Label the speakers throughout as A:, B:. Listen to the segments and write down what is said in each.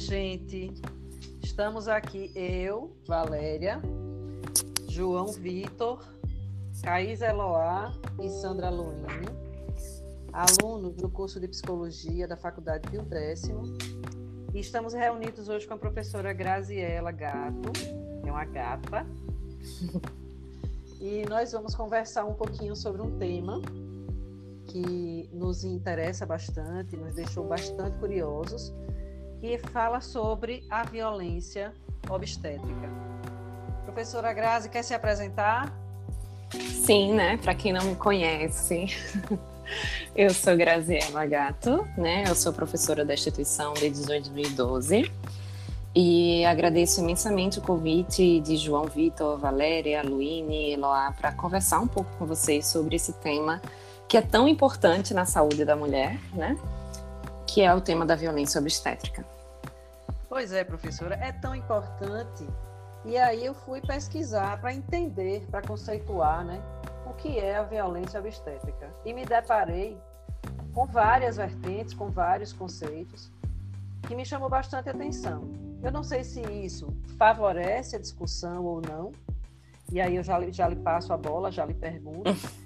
A: gente. Estamos aqui, eu, Valéria, João Vitor, Caís Eloá e Sandra Luini, alunos do curso de Psicologia da Faculdade Pio Décimo. E estamos reunidos hoje com a professora Graziela Gato, é uma gata. E nós vamos conversar um pouquinho sobre um tema que nos interessa bastante, nos deixou bastante curiosos, que fala sobre a violência obstétrica. Professora Grazi, quer se apresentar?
B: Sim, né? Para quem não me conhece, eu sou Graziela Gato, né? Eu sou professora da instituição desde 2012 e agradeço imensamente o convite de João Vitor, Valéria, Luíne, Eloá para conversar um pouco com vocês sobre esse tema que é tão importante na saúde da mulher, né? Que é o tema da violência obstétrica.
A: Pois é, professora, é tão importante. E aí eu fui pesquisar para entender, para conceituar, né, o que é a violência obstétrica. E me deparei com várias vertentes, com vários conceitos que me chamou bastante atenção. Eu não sei se isso favorece a discussão ou não. E aí eu já, já lhe passo a bola, já lhe pergunto.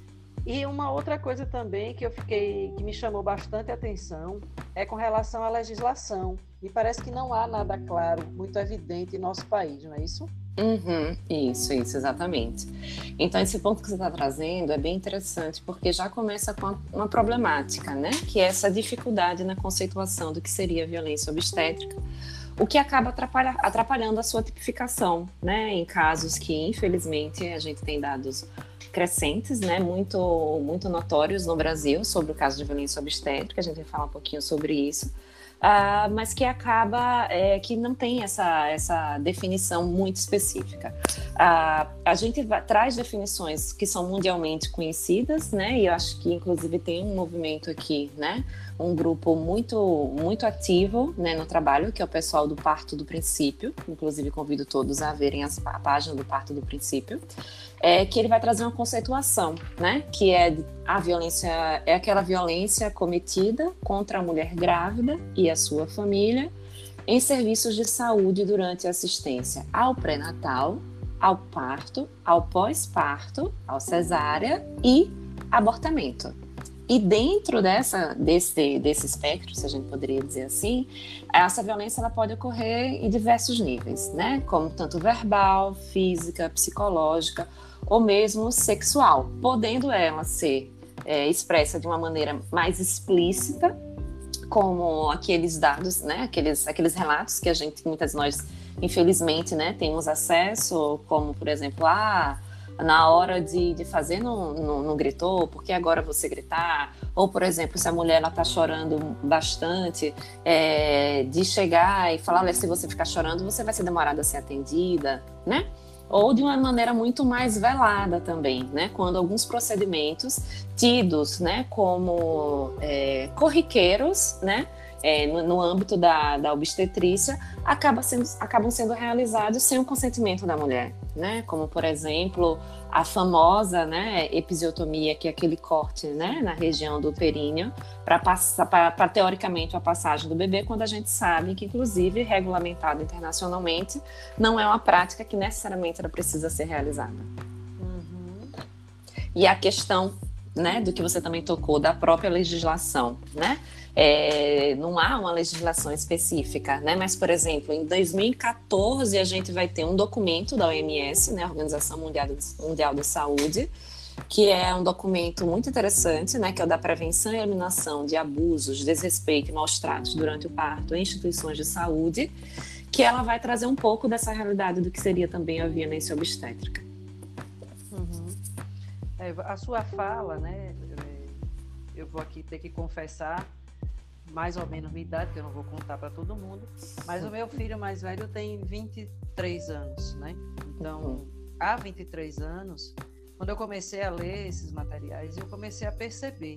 A: E uma outra coisa também que eu fiquei, que me chamou bastante atenção, é com relação à legislação. E parece que não há nada claro, muito evidente em nosso país, não é isso?
B: Uhum, isso, isso, exatamente. Então, esse ponto que você está trazendo é bem interessante, porque já começa com uma problemática, né? Que é essa dificuldade na conceituação do que seria violência obstétrica, o que acaba atrapalha, atrapalhando a sua tipificação, né? Em casos que, infelizmente, a gente tem dados crescentes, né, muito, muito notórios no Brasil sobre o caso de violência obstétrica, a gente vai falar um pouquinho sobre isso, uh, mas que acaba, é, que não tem essa, essa definição muito específica. Uh, a gente traz definições que são mundialmente conhecidas, né, e eu acho que inclusive tem um movimento aqui, né, um grupo muito muito ativo né, no trabalho, que é o pessoal do Parto do Princípio. Inclusive, convido todos a verem a página do Parto do Princípio. É que ele vai trazer uma conceituação, né? Que é a violência, é aquela violência cometida contra a mulher grávida e a sua família em serviços de saúde durante assistência ao pré-natal, ao parto, ao pós-parto, ao cesárea e abortamento. E dentro dessa, desse, desse espectro, se a gente poderia dizer assim, essa violência ela pode ocorrer em diversos níveis, né? Como tanto verbal, física, psicológica ou mesmo sexual, podendo ela ser é, expressa de uma maneira mais explícita, como aqueles dados, né? Aqueles, aqueles relatos que a gente, muitas de nós, infelizmente, né, temos acesso, como por exemplo, ah, na hora de, de fazer não, não, não, gritou, porque agora você gritar? Ou, por exemplo, se a mulher está chorando bastante, é, de chegar e falar, se você ficar chorando, você vai ser demorada a ser atendida, né? Ou de uma maneira muito mais velada também, né? Quando alguns procedimentos tidos, né, como é, corriqueiros, né? É, no, no, âmbito da, da obstetrícia acaba sendo, acabam sendo realizados sem o consentimento da mulher, né? Como, por exemplo, a famosa né, episiotomia, que é aquele corte né, na região do períneo, para teoricamente a passagem do bebê, quando a gente sabe que, inclusive, regulamentado internacionalmente, não é uma prática que necessariamente ela precisa ser realizada. Uhum. E a questão né, do que você também tocou, da própria legislação, né? É, não há uma legislação específica, né? Mas, por exemplo, em 2014 a gente vai ter um documento da OMS, né, Organização Mundial, Mundial da Saúde, que é um documento muito interessante, né, que é o da prevenção e eliminação de abusos, desrespeito e maus tratos durante o parto em instituições de saúde, que ela vai trazer um pouco dessa realidade do que seria também a violência obstétrica.
A: Uhum. É, a sua fala, né, eu vou aqui ter que confessar mais ou menos minha idade, que eu não vou contar para todo mundo, mas o meu filho mais velho tem 23 anos, né? Então, há 23 anos, quando eu comecei a ler esses materiais, eu comecei a perceber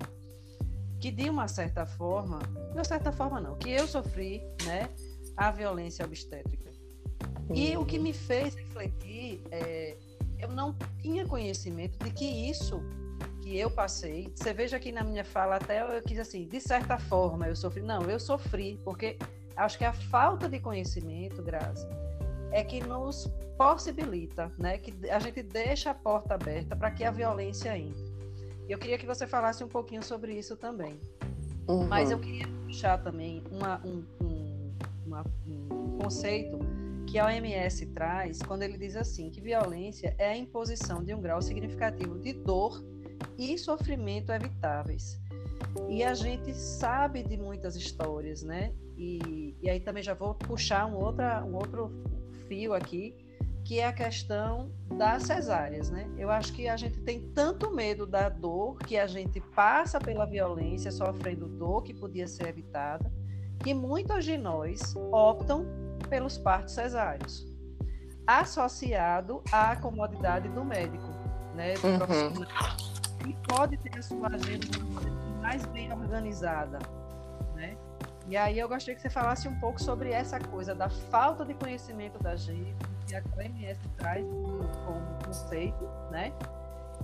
A: que de uma certa forma, de uma certa forma não, que eu sofri, né, a violência obstétrica. E o que me fez refletir, é, eu não tinha conhecimento de que isso que eu passei, você veja que na minha fala até eu quis assim, de certa forma eu sofri. Não, eu sofri, porque acho que a falta de conhecimento, Graça, é que nos possibilita, né, que a gente deixa a porta aberta para que a violência entre. Eu queria que você falasse um pouquinho sobre isso também. Uhum. Mas eu queria puxar também uma, um, um, uma, um conceito que a OMS traz quando ele diz assim que violência é a imposição de um grau significativo de dor e sofrimento evitáveis. E a gente sabe de muitas histórias, né? E, e aí também já vou puxar um, outra, um outro fio aqui, que é a questão das cesáreas, né? Eu acho que a gente tem tanto medo da dor, que a gente passa pela violência, sofrendo dor que podia ser evitada, que muitos de nós optam pelos partos cesáreos, associado à comodidade do médico, né? Do uhum. profissional, que pode ter a sua agenda mais bem organizada, né? E aí eu gostaria que você falasse um pouco sobre essa coisa da falta de conhecimento da gente, que a OMS traz como conceito, né?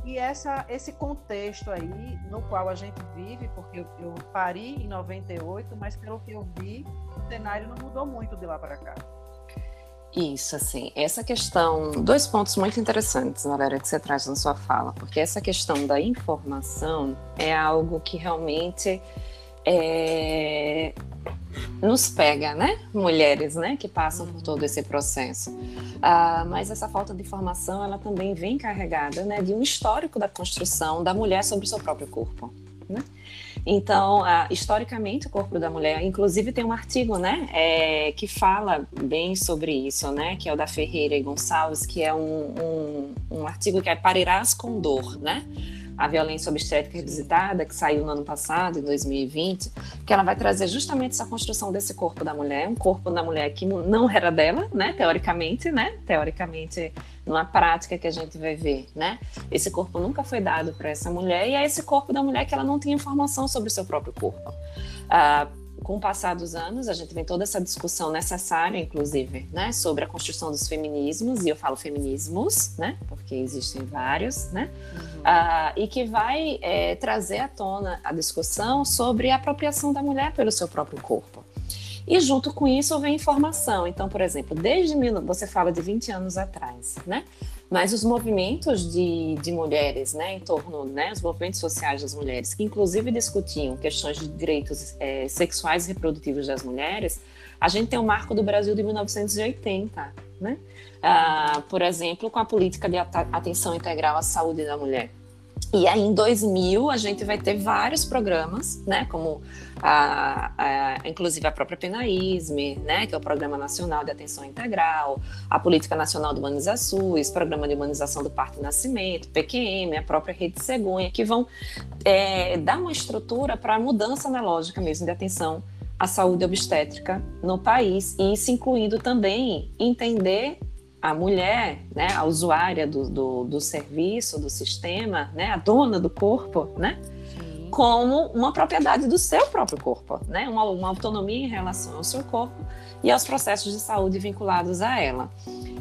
A: E essa, esse contexto aí no qual a gente vive, porque eu, eu pari em 98, mas pelo que eu vi, o cenário não mudou muito de lá para cá.
B: Isso, assim, essa questão, dois pontos muito interessantes, Valéria, que você traz na sua fala, porque essa questão da informação é algo que realmente é, nos pega, né? Mulheres, né? Que passam por todo esse processo. Ah, mas essa falta de informação, ela também vem carregada, né? De um histórico da construção da mulher sobre o seu próprio corpo, né? Então, ah, historicamente, o corpo da mulher, inclusive tem um artigo, né, é, que fala bem sobre isso, né, que é o da Ferreira e Gonçalves, que é um, um, um artigo que é Parirás com Dor, né, a violência obstétrica revisitada, que saiu no ano passado, em 2020, que ela vai trazer justamente essa construção desse corpo da mulher, um corpo da mulher que não era dela, né, teoricamente, né, teoricamente, numa prática que a gente vai ver, né, esse corpo nunca foi dado para essa mulher e é esse corpo da mulher que ela não tinha informação sobre o seu próprio corpo. Ah, com o passar dos anos, a gente vem toda essa discussão necessária, inclusive, né, sobre a construção dos feminismos, e eu falo feminismos, né, porque existem vários, né, uhum. uh, e que vai é, trazer à tona a discussão sobre a apropriação da mulher pelo seu próprio corpo. E junto com isso vem informação. Então, por exemplo, desde você fala de 20 anos atrás, né? Mas os movimentos de, de mulheres, né, em torno, né, os movimentos sociais das mulheres, que inclusive discutiam questões de direitos é, sexuais e reprodutivos das mulheres, a gente tem o marco do Brasil de 1980, né? Ah, por exemplo, com a política de atenção integral à saúde da mulher. E aí, em 2000, a gente vai ter vários programas, né, como a, a, inclusive a própria PENAISME, né, que é o Programa Nacional de Atenção Integral, a Política Nacional de Humanização, o Programa de Humanização do Parto e Nascimento, PQM, a própria Rede Cegonha, que vão é, dar uma estrutura para a mudança na lógica mesmo de atenção à saúde obstétrica no país, e isso incluindo também entender a mulher, né, a usuária do, do, do, serviço, do sistema, né, a dona do corpo, né, Sim. como uma propriedade do seu próprio corpo, né, uma, uma, autonomia em relação ao seu corpo e aos processos de saúde vinculados a ela.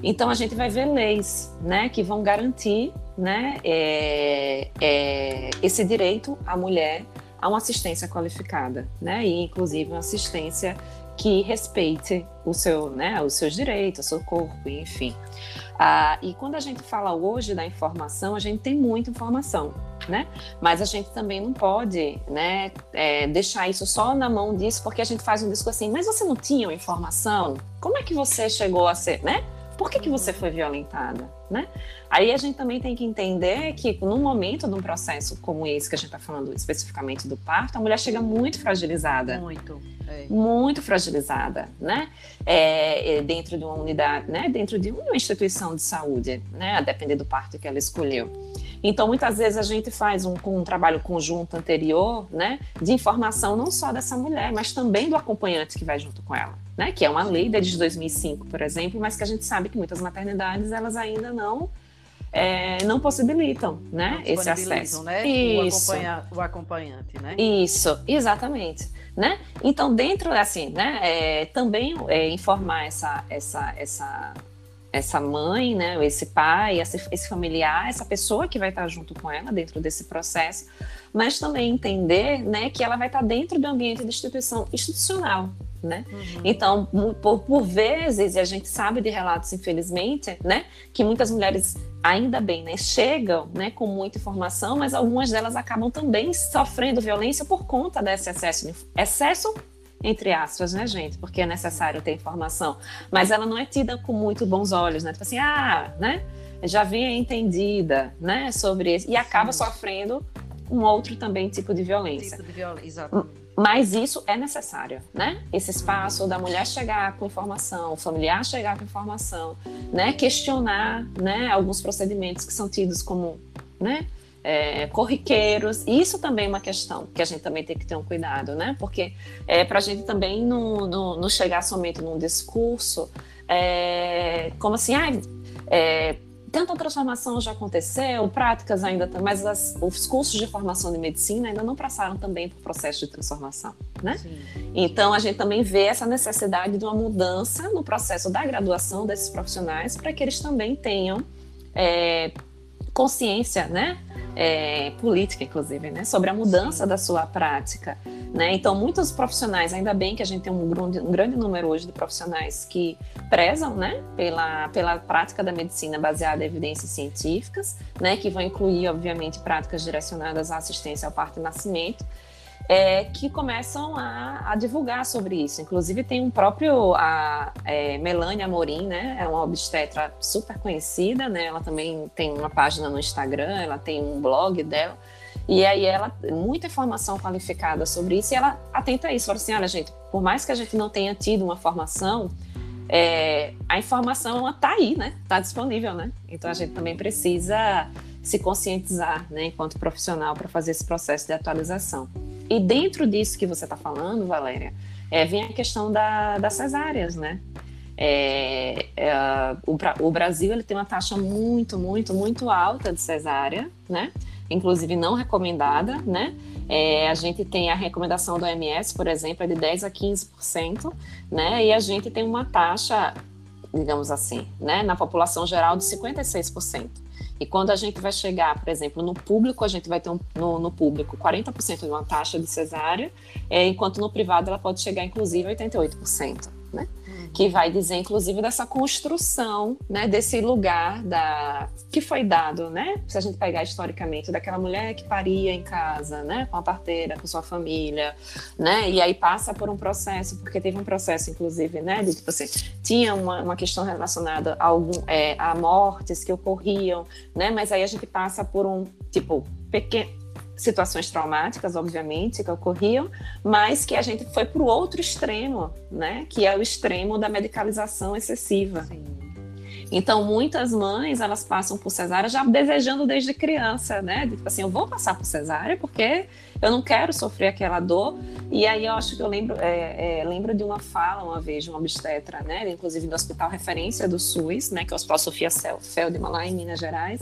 B: Então a gente vai ver leis, né, que vão garantir, né, é, é, esse direito à mulher a uma assistência qualificada, né, e inclusive uma assistência que respeite o seu, né, os seus direitos, o seu corpo, enfim. Ah, e quando a gente fala hoje da informação, a gente tem muita informação, né? Mas a gente também não pode, né, é, deixar isso só na mão disso, porque a gente faz um discurso assim, mas você não tinha informação? Como é que você chegou a ser, né? Por que, que você foi violentada, né? Aí a gente também tem que entender que num momento de um processo como esse que a gente está falando especificamente do parto, a mulher chega muito fragilizada.
A: Muito. É.
B: Muito fragilizada, né? É, é, dentro de uma unidade, né? Dentro de uma instituição de saúde, né? A depender do parto que ela escolheu. Então, muitas vezes a gente faz um, um trabalho conjunto anterior, né? De informação não só dessa mulher, mas também do acompanhante que vai junto com ela. Né, que é uma lei desde 2005, por exemplo, mas que a gente sabe que muitas maternidades elas ainda não é, não possibilitam né, esse acesso.
A: Né? Isso. O, acompanha, o acompanhante, né?
B: Isso, exatamente. Né? Então, dentro, assim, né, é, também é, informar essa, essa, essa, essa mãe, né, esse pai, esse, esse familiar, essa pessoa que vai estar junto com ela dentro desse processo, mas também entender né, que ela vai estar dentro do ambiente de instituição institucional, né? Uhum. Então, por, por vezes, e a gente sabe de relatos, infelizmente, né, que muitas mulheres ainda bem, né, chegam, né, com muita informação, mas algumas delas acabam também sofrendo violência por conta desse excesso, excesso entre aspas, né, gente, porque é necessário ter informação, mas ela não é tida com muito bons olhos, né, tipo assim, ah, né, já vinha entendida, né, sobre isso, e acaba Sim. sofrendo um outro também tipo de violência. Tipo de violência, exatamente. Mas isso é necessário, né? Esse espaço da mulher chegar com informação, o familiar chegar com informação, né? Questionar, né? Alguns procedimentos que são tidos como, né? É, corriqueiros. Isso também é uma questão que a gente também tem que ter um cuidado, né? Porque é, para a gente também não, não, não, chegar somente num discurso é, como assim, ah, é, tanta transformação já aconteceu, práticas ainda, mas as, os cursos de formação de medicina ainda não passaram também por processo de transformação, né? Sim. Então a gente também vê essa necessidade de uma mudança no processo da graduação desses profissionais para que eles também tenham é, consciência, né? É, política, inclusive, né? Sobre a mudança da sua prática, né? Então, muitos profissionais, ainda bem que a gente tem um grande, um grande número hoje de profissionais que prezam, né? Pela, pela prática da medicina baseada em evidências científicas, né? Que vão incluir, obviamente, práticas direcionadas à assistência ao parto e nascimento, é, que começam a, a, divulgar sobre isso. Inclusive tem um próprio a é, Melania Amorim, né? É uma obstetra super conhecida, né? Ela também tem uma página no Instagram, ela tem um blog dela. E aí ela muita informação qualificada sobre isso e ela atenta a isso, fala assim, olha gente, por mais que a gente não tenha tido uma formação, é, a informação ela tá aí, né? Tá disponível, né? Então a gente também precisa se conscientizar, né, enquanto profissional, para fazer esse processo de atualização. E dentro disso que você está falando, Valéria, é, vem a questão da, das cesáreas, né? É, é, o, o, Brasil ele tem uma taxa muito, muito, muito alta de cesárea, né? Inclusive não recomendada, né? É, a gente tem a recomendação do OMS, por exemplo, é de 10 a 15%, né? E a gente tem uma taxa, digamos assim, né, na população geral de 56%. E quando a gente vai chegar, por exemplo, no público, a gente vai ter um, no, no público 40% de uma taxa de cesárea, é, enquanto no privado ela pode chegar inclusive a 88%, né? Que vai dizer, inclusive, dessa construção, né, desse lugar da que foi dado, né? Se a gente pegar historicamente daquela mulher que paria em casa, né, com a parteira, com sua família, né, e aí passa por um processo, porque teve um processo, inclusive, né, de que você tinha uma, uma questão relacionada a, algum, é, a mortes que ocorriam, né, mas aí a gente passa por um tipo pequeno situações traumáticas, obviamente, que ocorriam, mas que a gente foi para o outro extremo, né? Que é o extremo da medicalização excessiva. Sim. Então, muitas mães, elas passam por cesárea já desejando desde criança, né? Tipo assim, eu vou passar por cesárea porque eu não quero sofrer aquela dor. E aí eu acho que eu lembro, é, é, lembro de uma fala uma vez de uma obstetra, né? Inclusive do Hospital Referência do SUS, né? Que é o Hospital Sofia Feldman lá em Minas Gerais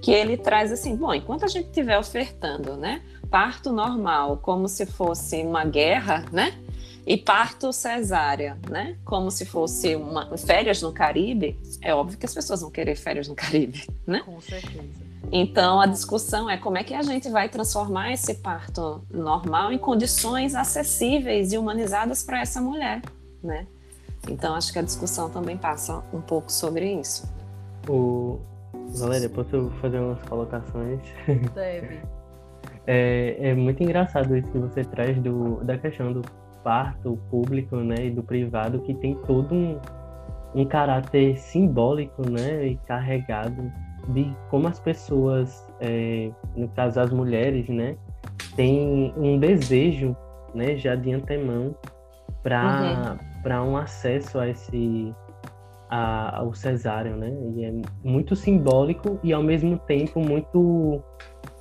B: que ele traz assim, bom, enquanto a gente estiver ofertando, né, parto normal como se fosse uma guerra, né, e parto cesárea, né, como se fosse uma férias no Caribe, é óbvio que as pessoas vão querer férias no Caribe, né?
A: Com certeza.
B: Então a discussão é como é que a gente vai transformar esse parto normal em condições acessíveis e humanizadas para essa mulher, né? Então acho que a discussão também passa um pouco sobre isso.
C: O, Valéria, posso fazer umas colocações?
A: Deve.
C: É, é muito engraçado isso que você traz do, da questão do parto público né, e do privado, que tem todo um, um caráter simbólico né, e carregado de como as pessoas, é, no caso as mulheres, né, têm um desejo né, já de antemão para uhum. um acesso a esse a, ao cesáreo, né? E é muito simbólico e ao mesmo tempo muito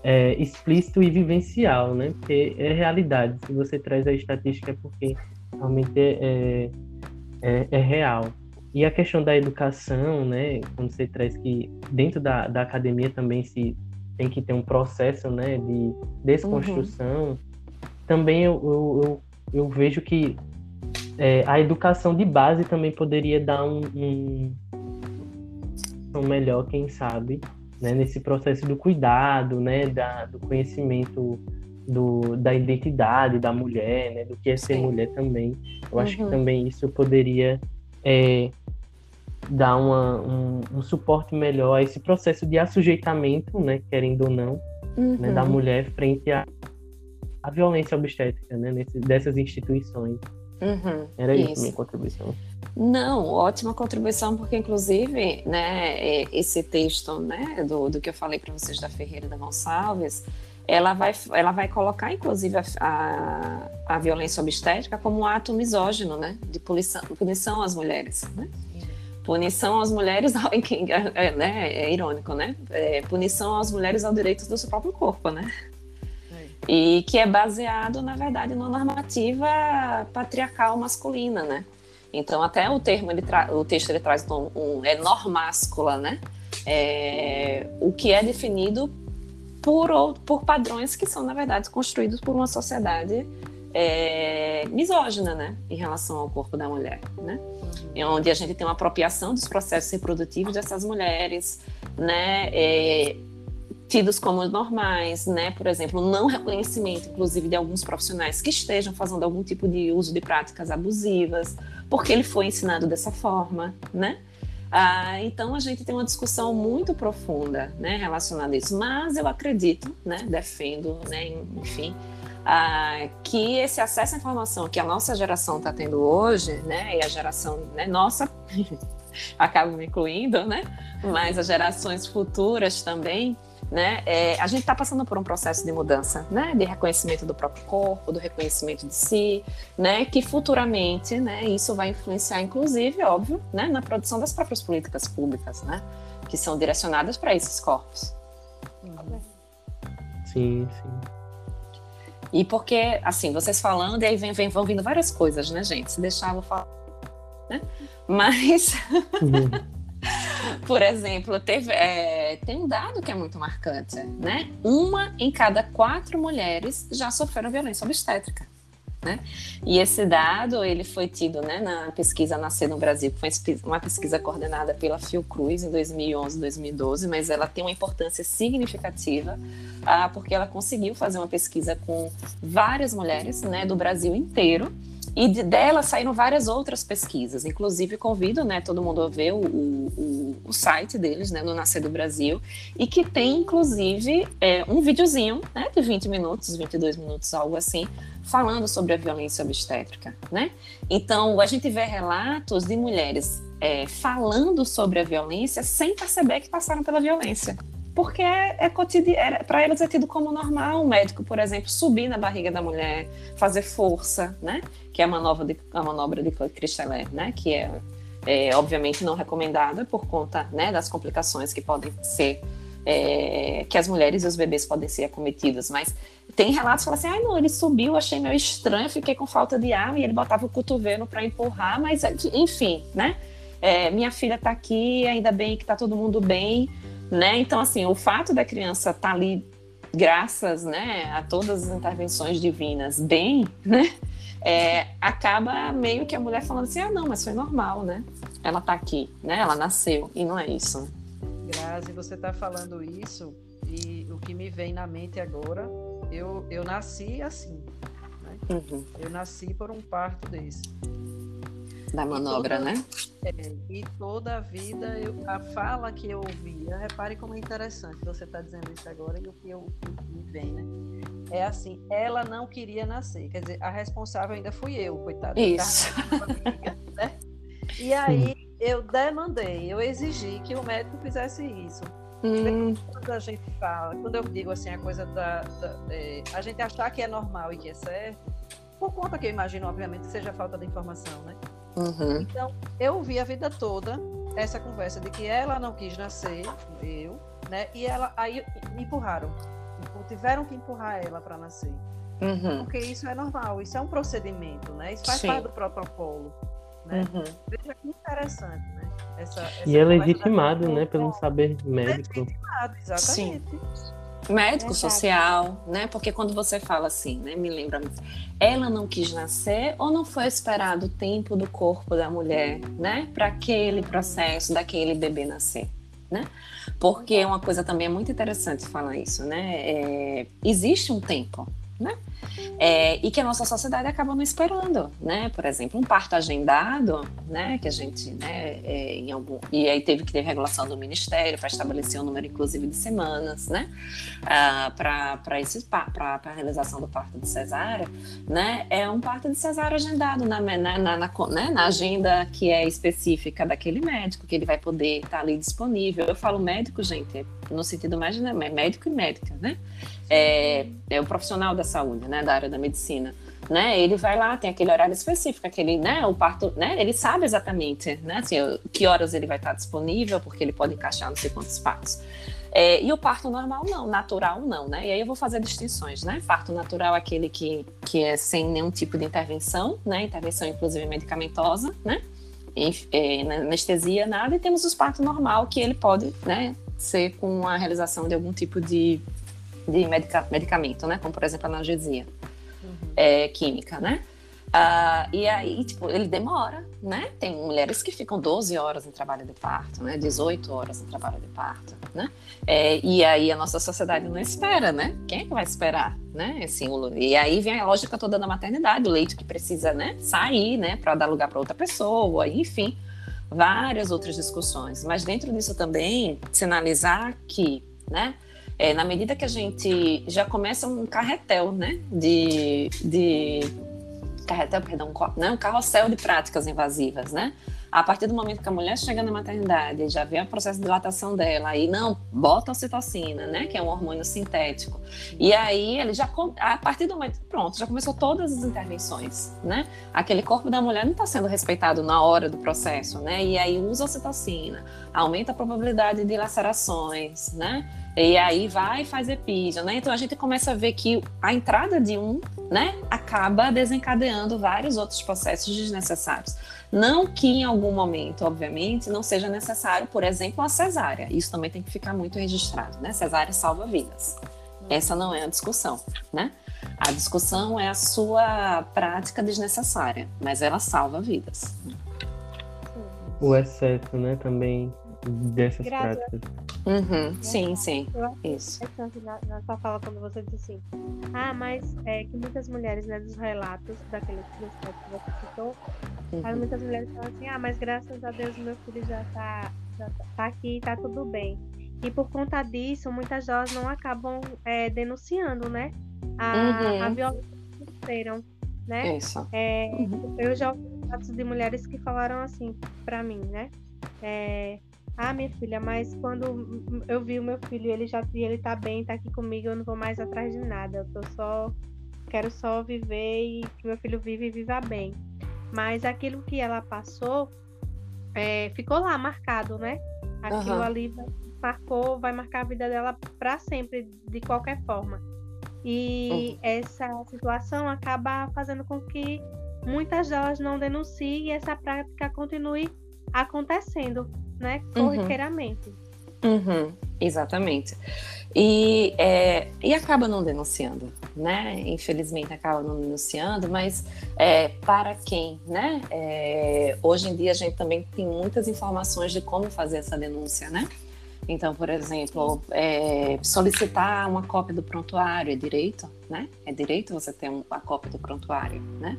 C: é, explícito e vivencial, né? Porque é realidade. Se você traz a estatística é porque realmente é, é, é, é real. E a questão da educação, né? Quando você traz que dentro da, da academia também se tem que ter um processo, né? De desconstrução. Uhum. Também eu, eu, eu, eu vejo que é, a educação de base também poderia dar um, um, um melhor, quem sabe, né, nesse processo do cuidado, né, da, do conhecimento do, da identidade da mulher, né, do que é ser Sim. mulher também. Eu uhum. acho que uhum. também isso poderia é, dar uma, um, um, suporte melhor a esse processo de assujeitamento, né, querendo ou não, uhum. né, da uhum. mulher frente à, à violência obstétrica, né, nesse, dessas instituições.
B: Uhum,
C: Era isso, isso minha contribuição.
B: Não, ótima contribuição, porque inclusive, né, esse texto, né, do, do que eu falei para vocês da Ferreira da Gonçalves, ela vai, ela vai colocar, inclusive, a, a, a, violência obstétrica como um ato misógino, né, de punição, punição às mulheres, né? Punição às mulheres, é, né, é irônico, né? É, punição às mulheres ao direito do seu próprio corpo, né? E que é baseado, na verdade, numa normativa patriarcal masculina, né? Então, até o termo, ele o texto ele traz um, um é normáscula, né? É, o que é definido por, por padrões que são, na verdade, construídos por uma sociedade é, misógina, né? Em relação ao corpo da mulher, né? Uhum. Onde a gente tem uma apropriação dos processos reprodutivos dessas mulheres, né? É, tidos como normais, né? Por exemplo, não reconhecimento, inclusive, de alguns profissionais que estejam fazendo algum tipo de uso de práticas abusivas, porque ele foi ensinado dessa forma, né? Ah, então a gente tem uma discussão muito profunda, né, relacionada a isso. Mas eu acredito, né, defendo, né, enfim, ah, que esse acesso à informação que a nossa geração está tendo hoje, né, e a geração né, nossa acaba me incluindo, né, mas as gerações futuras também né? É, a gente está passando por um processo de mudança, né? De reconhecimento do próprio corpo, do reconhecimento de si, né? Que futuramente, né? Isso vai influenciar, inclusive, óbvio, né? Na produção das próprias políticas públicas, né? Que são direcionadas para esses corpos.
C: Sim, sim.
B: E porque, assim, vocês falando, e aí vem, vem, vão vindo várias coisas, né, gente? Se deixar, eu vou falar. Né? Mas. Uhum. Por exemplo, teve, é, tem um dado que é muito marcante, né? Uma em cada quatro mulheres já sofreram violência obstétrica. Né? E esse dado ele foi tido né, na pesquisa Nascer no Brasil, que foi uma pesquisa coordenada pela Fiocruz em 2011, 2012, mas ela tem uma importância significativa ah, porque ela conseguiu fazer uma pesquisa com várias mulheres né, do Brasil inteiro e de, dela saíram várias outras pesquisas. Inclusive, convido né, todo mundo a ver o, o, o site deles, né, no Nascer do Brasil, e que tem, inclusive, é, um videozinho né, de 20 minutos, 22 minutos, algo assim, falando sobre a violência obstétrica. Né? Então, a gente vê relatos de mulheres é, falando sobre a violência sem perceber que passaram pela violência porque é, é cotidiano, para elas é tido como normal um médico, por exemplo, subir na barriga da mulher, fazer força, né? Que é a manobra de, a manobra de Cristeller, né? Que é, é, obviamente não recomendada por conta né, das complicações que podem ser é, que as mulheres e os bebês podem ser acometidos, mas tem relatos que falam assim, ai ah, não, ele subiu, achei meio estranho, fiquei com falta de ar e ele botava o cotovelo para empurrar, mas enfim, né? É, minha filha está aqui, ainda bem que está todo mundo bem, né? Então, assim, o fato da criança estar tá ali, graças né, a todas as intervenções divinas, bem, né? É, acaba meio que a mulher falando assim, ah, não, mas foi normal, né? Ela tá aqui, né? Ela nasceu, e não é isso.
A: Grazi, você tá falando isso, e o que me vem na mente agora, eu, eu nasci assim, né? Uhum. Eu nasci por um parto desse.
B: Da manobra,
A: toda,
B: né?
A: É, e toda a vida, eu, a fala que eu ouvia, repare como é interessante você está dizendo isso agora e o que eu me vem, né? É assim, ela não queria nascer, quer dizer, a responsável ainda fui eu, coitada.
B: Isso.
A: Amiga, né? E aí eu demandei, eu exigi que o médico fizesse isso. Hum. Quando a gente fala, quando eu digo assim, a coisa da, da é, a gente achar que é normal e que é certo, por conta que eu imagino, obviamente, seja falta de informação, né?
B: Uhum.
A: Então, eu ouvi a vida toda essa conversa de que ela não quis nascer, eu, né? E ela aí me empurraram. Tiveram que empurrar ela para nascer.
B: Uhum.
A: Porque isso é normal, isso é um procedimento, né? Isso faz Sim. parte do protocolo. Né? Uhum. Veja que interessante, né?
C: Essa, essa e é legitimado, né, pelo saber médico.
A: Legitimado, exatamente.
B: Sim médico social, né? Porque quando você fala assim, né? Me lembra, ela não quis nascer ou não foi esperado o tempo do corpo da mulher, né? Para aquele processo daquele bebê nascer, né? Porque uma coisa também é muito interessante falar isso, né? É, existe um tempo, né? É, e que a nossa sociedade acaba não esperando, né? Por exemplo, um parto agendado, né? Que a gente, né? É, em algum e aí teve que ter regulação do ministério para estabelecer um número inclusive de semanas, né? Ah, para esse para a realização do parto de cesárea, né? É um parto de cesárea agendado na na, na, na, né? na agenda que é específica daquele médico que ele vai poder estar tá ali disponível. Eu falo médico, gente, no sentido mais né, médico e médica, né? É, é o profissional da saúde, né? Da área da medicina. Né, ele vai lá, tem aquele horário específico, aquele, né, o parto, né, ele sabe exatamente, né, assim, que horas ele vai estar disponível, porque ele pode encaixar não sei quantos partos. É, e o parto normal não, natural não, né? E aí eu vou fazer distinções, né? Parto natural é aquele que, que é sem nenhum tipo de intervenção, né? Intervenção inclusive medicamentosa, né? é, anestesia, nada, e temos os partos normal, que ele pode né, ser com a realização de algum tipo de, de medica, medicamento, né? Como, por exemplo, analgesia uhum. é, química, né? Ah, e aí, tipo, ele demora, né? Tem mulheres que ficam 12 horas em trabalho de parto, né? 18 horas em trabalho de parto, né? É, e aí a nossa sociedade não espera, né? Quem é que vai esperar, né? Assim, o, e aí vem a lógica toda da maternidade, o leite que precisa, né? Sair, né? Para dar lugar para outra pessoa, enfim, várias outras discussões. Mas dentro disso também, sinalizar que, né? É, na medida que a gente já começa um carretel, né? de, de carretel, perdão, né, um carrossel de práticas invasivas, né? A partir do momento que a mulher chega na maternidade, já vê o processo de dilatação dela, aí não, bota a ocitocina, né, que é um hormônio sintético. E aí ele já, a partir do momento, pronto, já começou todas as intervenções, né? Aquele corpo da mulher não está sendo respeitado na hora do processo, né? E aí usa a ocitocina, aumenta a probabilidade de lacerações, né? E aí vai e faz né? Então a gente começa a ver que a entrada de um, né, acaba desencadeando vários outros processos desnecessários. Não que em algum momento, obviamente, não seja necessário, por exemplo, a cesárea. Isso também tem que ficar muito registrado, né? Cesárea salva vidas. Essa não é a discussão, né? A discussão é a sua prática desnecessária, mas ela salva vidas.
C: O excesso, né, também dessas Graças. práticas.
B: Uhum, sim, sim. Isso.
D: Interessante na, na sua fala quando você disse assim. Ah, mas é que muitas mulheres, né, dos relatos daquele que você citou, uhum. muitas mulheres falam assim, ah, mas graças a Deus meu filho já tá, já tá, tá aqui, tá tudo bem. E por conta disso, muitas delas não acabam é, denunciando, né? A, uhum. a violência que sofreram, né?
B: Isso.
D: É, uhum. Eu já ouvi relatos de mulheres que falaram assim para mim, né? É, ah, minha filha, mas quando eu vi o meu filho, ele já ele tá bem, tá aqui comigo, eu não vou mais atrás de nada. Eu só quero só viver e que meu filho vive e viva bem. Mas aquilo que ela passou é, ficou lá marcado, né? Aquilo uhum. ali marcou, vai marcar a vida dela para sempre, de qualquer forma. E uhum. essa situação acaba fazendo com que muitas delas não denunciem e essa prática continue acontecendo né, uhum. corriqueiramente.
B: Uhum, exatamente. E, é, e acaba não denunciando, né? Infelizmente acaba não denunciando, mas é, para quem, né? É, hoje em dia a gente também tem muitas informações de como fazer essa denúncia, né? Então, por exemplo, é, solicitar uma cópia do prontuário é direito, né? É direito você ter uma cópia do prontuário, né?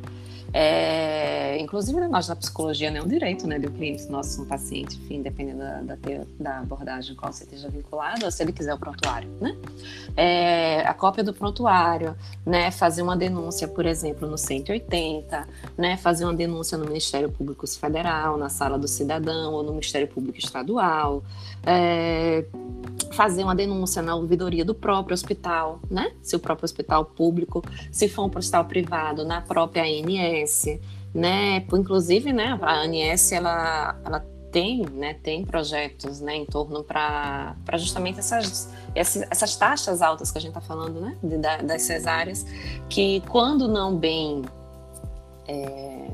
B: É, inclusive, nós da psicologia não é um direito né, do cliente nosso, um paciente, enfim, dependendo da, da, da abordagem qual você esteja vinculado, ou se ele quiser o prontuário, né? É, a cópia do prontuário, né? Fazer uma denúncia, por exemplo, no 180, né? Fazer uma denúncia no Ministério Público Federal, na Sala do Cidadão, ou no Ministério Público Estadual, é, fazer uma denúncia na ouvidoria do próprio hospital, né? Se o próprio hospital público, se for um hospital privado, na própria ANS, Né? Inclusive, né, a ANS ela, ela tem, né, tem projetos, né, em torno para justamente essas, essas taxas altas que a gente está falando, né, de, das cesáreas, que quando não bem é,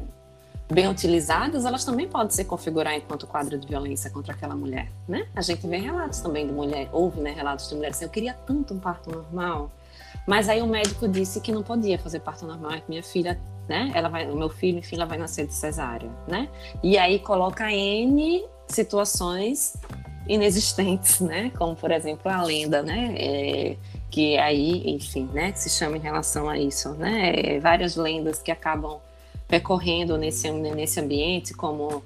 B: bem utilizadas, elas também podem se configurar enquanto quadro de violência contra aquela mulher, né? A gente vê relatos também de mulher, ouve, né, relatos de mulheres assim, eu queria tanto um parto normal, mas aí o médico disse que não podia fazer parto normal, que minha filha né? Ela vai, o meu filho, enfim, ela vai nascer de cesárea, né? E aí coloca N situações inexistentes, né? Como, por exemplo, a lenda, né? É, que aí, enfim, né, se chama em relação a isso, né? Várias lendas que acabam percorrendo nesse, nesse ambiente, como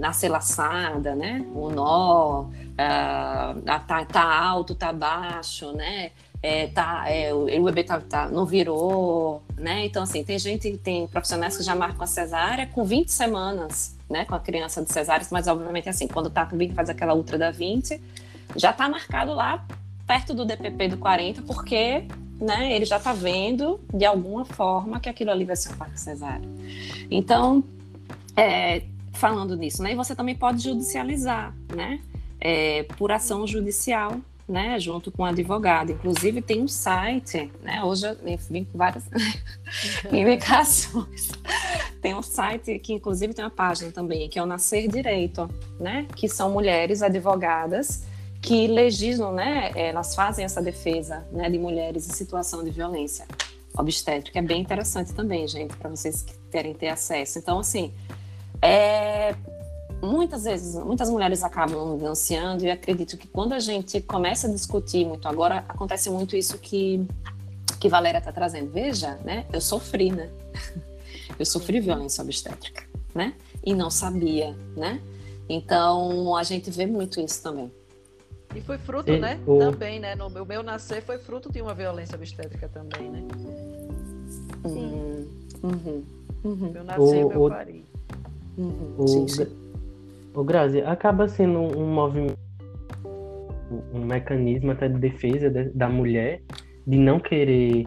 B: nascer laçada, né? O nó, uh, tá, tá alto, tá baixo, né? É, tá, é, o, bebê tá, tá, não virou, né? Então, assim, tem gente, tem profissionais que já marcam a cesárea com 20 semanas, né? Com a criança de cesárea, mas obviamente, assim, quando tá com 20, faz aquela ultra da 20, já tá marcado lá perto do DPP do 40, porque né, ele já está vendo de alguma forma que aquilo ali vai ser um parto cesárea. Então, é, falando nisso, né, e você também pode judicializar, né, é, por ação judicial, né, junto com o advogado. Inclusive tem um site, né, hoje eu vim com várias indicações. Tem um site que inclusive tem uma página também, que é o Nascer Direito, né, que são mulheres advogadas que legislam, né, elas fazem essa defesa, né, de mulheres em situação de violência obstétrica. É bem interessante também, gente, para vocês que querem ter acesso. Então, assim, é, muitas vezes, muitas mulheres acabam denunciando e acredito que quando a gente começa a discutir muito, agora acontece muito isso que que Valéria está trazendo. Veja, né, eu sofri, né? Eu sofri violência obstétrica, né? E não sabia, né? Então, a gente vê muito isso também.
A: E foi fruto, e, né? O... Também, né? No meu, meu nascer foi fruto de uma violência obstétrica também, né?
B: Sim. Uhum. Uhum.
A: Meu nascer o, meu o, pari.
C: Uhum. O, sim, sim. O Grazi, acaba sendo um movimento, um mecanismo até de defesa de, da mulher de não querer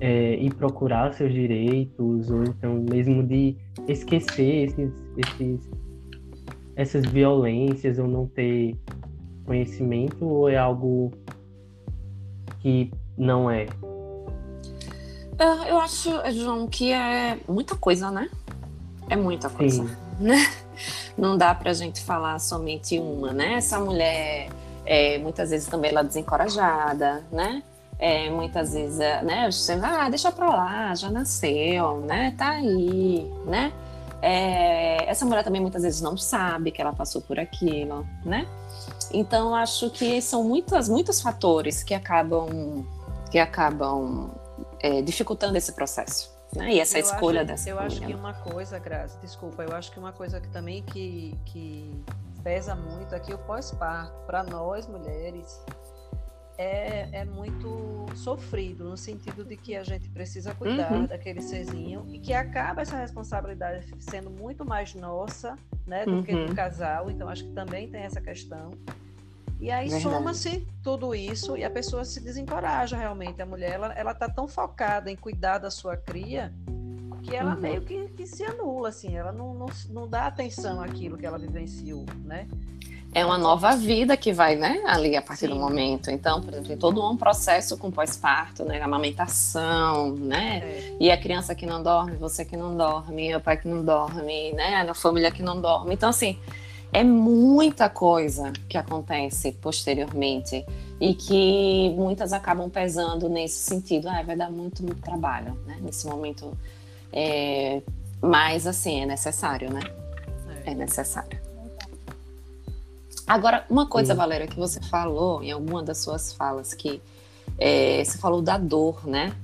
C: é, ir procurar seus direitos, ou então mesmo de esquecer esses, esses, essas violências, ou não ter conhecimento ou é algo que não é?
B: é eu acho, João, que é muita coisa, né? É muita coisa, Sim. né? Não dá pra gente falar somente uma, né? Essa mulher, é, muitas vezes também ela é desencorajada, né? É, muitas vezes, é, né? Você, ah, deixa pra lá, já nasceu, né? Tá aí, né? É, essa mulher também muitas vezes não sabe que ela passou por aquilo, né? Então acho que são muitas, muitos fatores que acabam que acabam é, dificultando esse processo. Né? E essa eu escolha
A: acho,
B: dessa
A: Eu acho que uma coisa, Graça, desculpa, eu acho que uma coisa que também que, que pesa muito aqui o pós-parto, para nós mulheres, é, é muito sofrido, no sentido de que a gente precisa cuidar uhum. daquele serzinho e que acaba essa responsabilidade sendo muito mais nossa né, do uhum. que do uhum. casal. Então, acho que também tem essa questão. E aí soma-se tudo isso e a pessoa se desencoraja realmente. A mulher, ela, ela tá tão focada em cuidar da sua cria que ela uhum. meio que, que, se anula, assim. Ela não, não, não dá atenção àquilo que ela vivenciou, né?
B: É uma nova vida que vai, né, ali a partir Sim. do momento. Então, por exemplo, tem todo um processo com pós-parto, né, amamentação, né, é. e a criança que não dorme, você que não dorme, o pai que não dorme, né, a família que não dorme. Então, assim, é muita coisa que acontece posteriormente e que muitas acabam pesando nesse sentido. Ah, vai dar muito, muito trabalho, né, nesse momento. É... Mas, assim, é necessário, né? É, necessário. Agora, uma coisa, Sim. Valéria, que você falou em alguma das suas falas, que é, você falou da dor, né?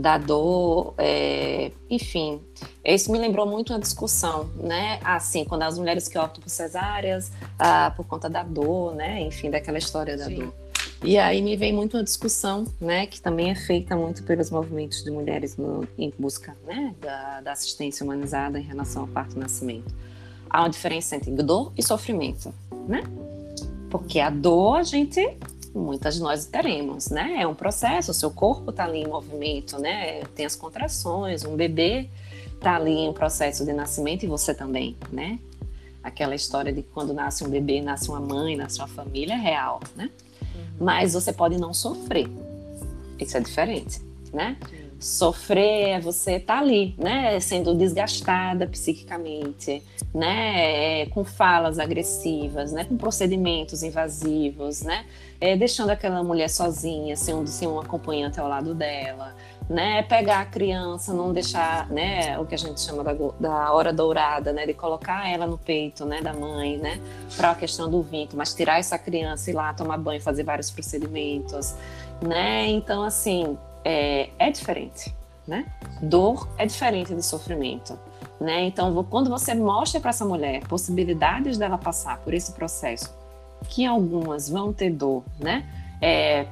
B: Da dor, é, enfim, isso me lembrou muito uma discussão, né? Assim, quando as mulheres que optam por cesáreas, ah, por conta da dor, né? Enfim, daquela história da Sim. dor. E aí me vem muito uma discussão, né, que também é feita muito pelos movimentos de mulheres no, em busca, né, da, da assistência humanizada em relação ao parto e nascimento. Há uma diferença entre dor e sofrimento né? Porque a dor a gente muitas de nós teremos, né? É um processo, o seu corpo está ali em movimento, né? Tem as contrações, um bebê está ali em um processo de nascimento e você também, né? Aquela história de quando nasce um bebê, nasce uma mãe, nasce uma família é real, né? Uhum. Mas você pode não sofrer. Isso é diferente, né? Sofrer é você estar tá ali, né, sendo desgastada psiquicamente, né, é, com falas agressivas, né, com procedimentos invasivos, né, é, deixando aquela mulher sozinha, sem sem um acompanhante ao lado dela, né, pegar a criança, não deixar, né, o que a gente chama da, da hora dourada, né, de colocar ela no peito, né, da mãe, né, para a questão do vínculo, mas tirar essa criança e lá tomar banho, fazer vários procedimentos, né? Então, assim, é, é diferente, né? Dor é diferente de sofrimento. Né? Então, quando você mostra para essa mulher possibilidades dela passar por esse processo, que algumas vão ter dor, né? É,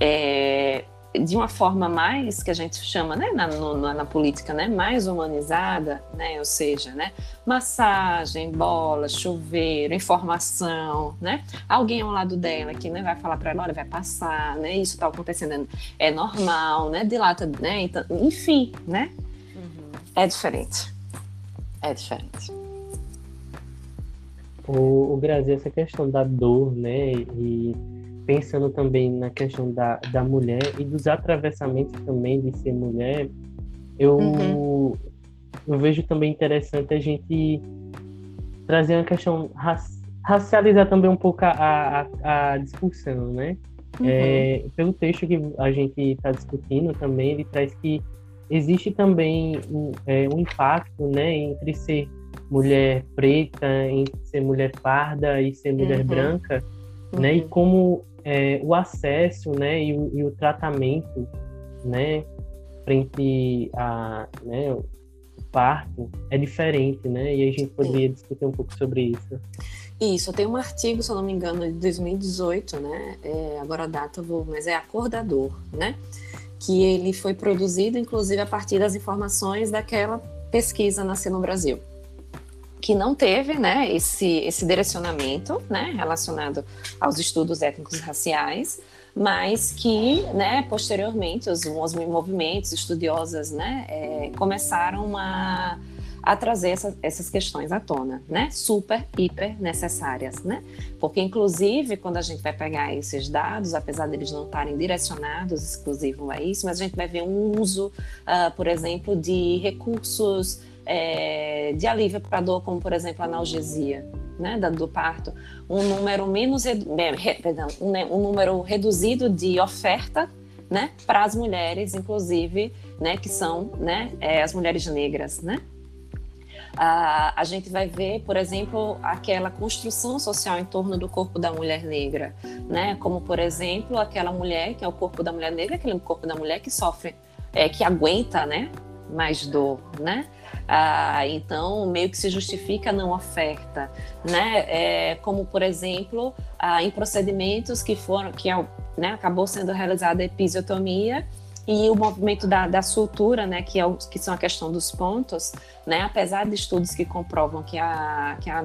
B: é, de uma forma mais que a gente chama né, na, no, na, política né, mais humanizada, né, ou seja, né, massagem, bola, chuveiro, informação, né, alguém ao lado dela que né, vai falar para ela, olha, vai passar, né, isso está acontecendo, é normal, né, dilata, né, então, enfim, né, uhum. é diferente, é diferente.
C: O, o Brasil, essa questão da dor, né, e pensando também na questão da, da mulher e dos atravessamentos também de ser mulher, eu, uhum. eu vejo também interessante a gente trazer uma questão racializar também um pouco a, a, a discussão, né? Uhum. É, pelo texto que a gente está discutindo também, ele traz que existe também um, é, um impacto, né, entre ser mulher preta, entre ser mulher parda e ser mulher uhum. branca, né? E uhum. como é, o acesso né, e o, e, o, tratamento né, frente a né, o parto é diferente, né? E a gente poderia Sim. discutir um pouco sobre isso.
B: Isso, tem um artigo, se eu não me engano, de 2018, né? É, agora a data vou, mas é acordador, né? Que ele foi produzido, inclusive, a partir das informações daquela pesquisa Nascer no Brasil que não teve né, esse, esse direcionamento né, relacionado aos estudos étnicos raciais, mas que, né, posteriormente, os, os movimentos estudiosas né, é, começaram a, a trazer essa, essas questões à tona, né, super, hiper necessárias, né, porque, inclusive, quando a gente vai pegar esses dados, apesar deles não estarem direcionados exclusivo a isso, mas a gente vai ver um uso, uh, por exemplo, de recursos é, de alívio para dor, como por exemplo analgesia, né, do parto, um número menos, perdão, né, um número reduzido de oferta, né, para as mulheres, inclusive, né, que são, né, é, as mulheres negras, né. A gente vai ver, por exemplo, aquela construção social em torno do corpo da mulher negra, né, como por exemplo aquela mulher que é o corpo da mulher negra, aquele corpo da mulher que sofre, é, que aguenta, né, mais dor, né? Ah, então, meio que se justifica a não oferta, né? É, como, por exemplo, ah, em procedimentos que foram, que é, né, acabou sendo realizada a episiotomia e o movimento da, da sutura, né, que, é o, que são a questão dos pontos, né, apesar de estudos que comprovam que a, que a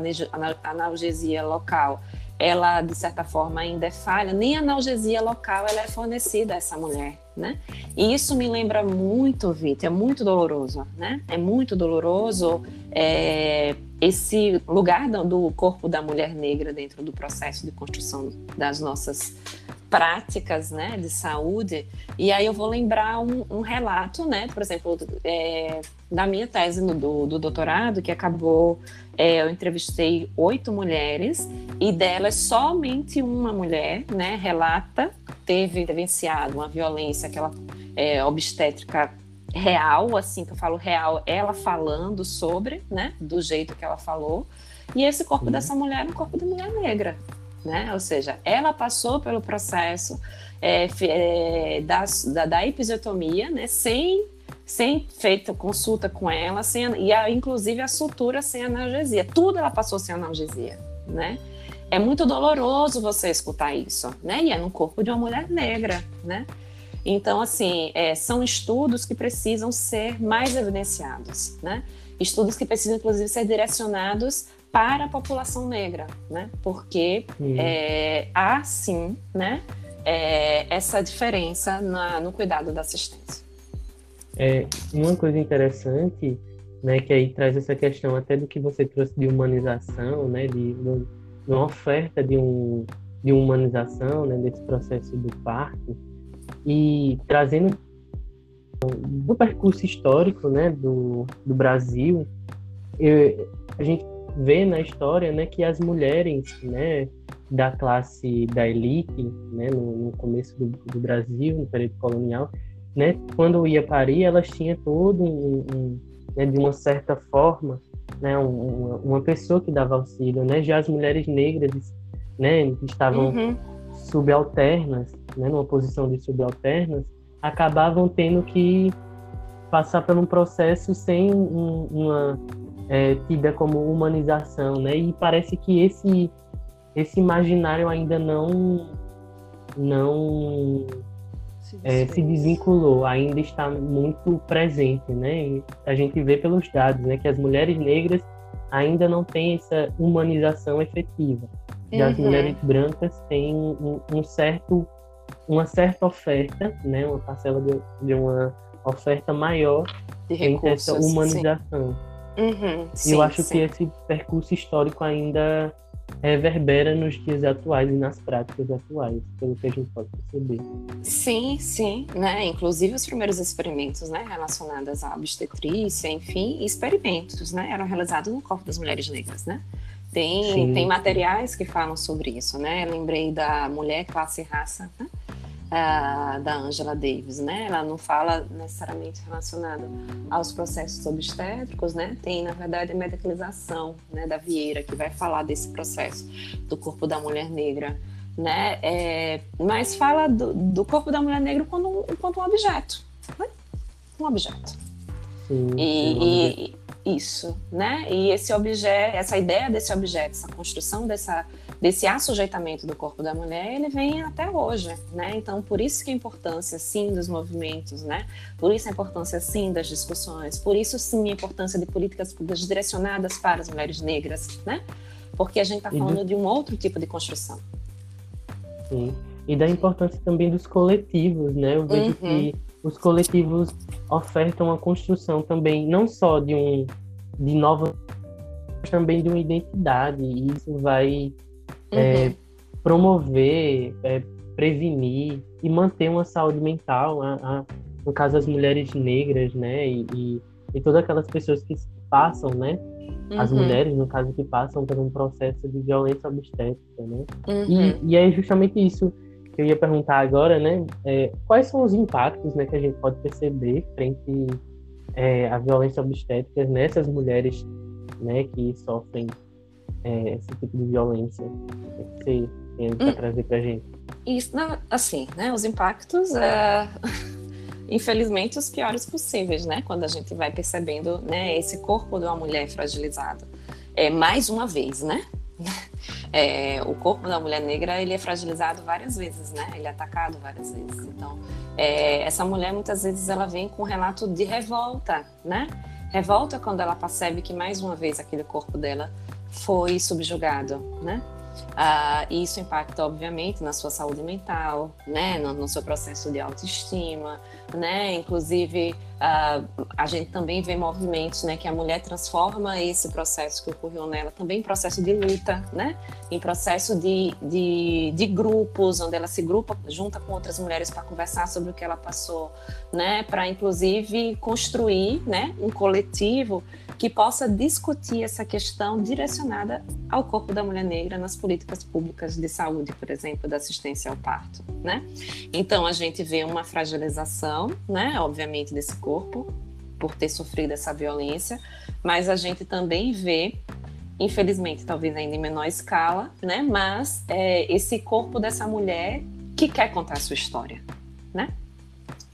B: analgesia local ela de certa forma ainda é falha, nem a analgesia local ela é fornecida a essa mulher, né? E isso me lembra muito, Vitor, é muito doloroso, né? É muito doloroso é, esse lugar do corpo da mulher negra dentro do processo de construção das nossas práticas, né, de saúde. E aí eu vou lembrar um, um relato, né, por exemplo, é, da minha tese no, do, do doutorado, que acabou, é, eu entrevistei oito mulheres e delas somente uma mulher, né, relata ter vivenciado uma violência, aquela é, obstétrica real, assim que eu falo real, ela falando sobre, né, do jeito que ela falou. E esse corpo uhum. dessa mulher é um corpo de mulher negra, né? Ou seja, ela passou pelo processo é, é, da, da, da, episiotomia, né? Sem, sem feita consulta com ela, sem, e a, inclusive a sutura sem analgesia. Tudo ela passou sem analgesia, né? É muito doloroso você escutar isso, né? E é no corpo de uma mulher negra, né? Então, assim, é, são estudos que precisam ser mais evidenciados, né? Estudos que precisam, inclusive, ser direcionados para a população negra, né? Porque é, há, sim, né? É, essa diferença na, no cuidado da assistência.
C: É, uma coisa interessante, né, que aí traz essa questão até do que você trouxe de humanização, né, de, de uma oferta de, um, de humanização, né, desse processo do parto, e trazendo do percurso histórico né, do, do Brasil, eu, a gente vê na história né, que as mulheres né, da classe da elite, né, no, no começo do, do, Brasil, no período colonial, né, quando ia parir, elas tinham todo um, um né, de uma certa forma, né, um, uma pessoa que dava auxílio, né, já as mulheres negras, né, que estavam uhum. Subalternas, né, numa posição de subalternas, acabavam tendo que passar por um processo sem um, uma é, tida como humanização, né? E parece que esse esse imaginário ainda não não se, é, se desvinculou, ainda está muito presente, né? E a gente vê pelos dados, né, que as mulheres negras ainda não têm essa humanização efetiva. E uhum. as mulheres brancas têm um, um, certo uma certa oferta, né, uma parcela de, de uma oferta maior de recursos, essa humanização.
B: Uhum,
C: sim, e eu acho sim. que esse percurso histórico ainda reverbera nos dias atuais e nas práticas atuais, pelo que a gente pode perceber.
B: Sim, sim, né? Inclusive os primeiros experimentos, né, relacionados à obstetrícia, enfim, experimentos, né, eram realizados no corpo das mulheres negras, né? Tem, tem materiais que falam sobre isso, né? lembrei da mulher classe e raça, né? uh, da Angela Davis, né? Ela não fala necessariamente relacionado aos processos obstétricos, né? Tem, na verdade, a medicalização né, da Vieira, que vai falar desse processo do corpo da mulher negra, né? É, mas fala do, do, corpo da mulher negra como, como um objeto, né? Um objeto.
C: Sim,
B: e, e, isso, né? E esse objeto, essa ideia desse objeto, essa construção dessa desse assujeitamento do corpo da mulher, ele vem até hoje, né? Então, por isso que a importância, sim, dos movimentos, né? Por isso a importância, sim, das discussões, por isso, sim, a importância de políticas públicas direcionadas para as mulheres negras, né? Porque a gente está falando do... de um outro tipo de construção.
C: Sim, e da importância também dos coletivos, né? Eu vejo uhum. que os coletivos ofertam a construção também, não só de um de nova mas também de uma identidade e isso vai é, uhum. é, promover, é, prevenir e manter uma saúde mental, a, a, no caso as mulheres negras, né, e, e, e, todas aquelas pessoas que passam, né, uhum. as mulheres, no caso, que passam por um processo de violência obstétrica, né, uhum. e, e é justamente isso eu ia perguntar agora, né, é, quais são os impactos, né, que a gente pode perceber frente é, à violência obstétrica nessas mulheres, né, que sofrem é, esse tipo de violência que você tem para hum. trazer para gente?
B: Isso, assim, né? Os impactos, é, infelizmente, os piores possíveis, né? Quando a gente vai percebendo, né? Esse corpo de uma mulher fragilizado, é mais uma vez, né? É, o corpo da mulher negra ele é fragilizado várias vezes, né? Ele é atacado várias vezes. Então, é, essa mulher muitas vezes ela vem com um relato de revolta, né? Revolta quando ela percebe que mais uma vez aquele corpo dela foi subjugado, né? Ah, isso impacta, obviamente, na sua saúde mental, né? No, no seu processo de autoestima, né? Inclusive, ah, a gente também vê movimentos, né? Que a mulher transforma esse processo que ocorreu nela também em processo de luta, né? Em processo de, de, de grupos, onde ela se grupa, junta com outras mulheres para conversar sobre o que ela passou, né? Para, inclusive, construir, né? Um coletivo que possa discutir essa questão direcionada ao corpo da mulher negra nas políticas públicas de saúde, por exemplo, da assistência ao parto, né? Então a gente vê uma fragilização, né, obviamente desse corpo por ter sofrido essa violência, mas a gente também vê infelizmente, talvez ainda em menor escala, né? Mas é, esse corpo dessa mulher que quer contar a sua história, né?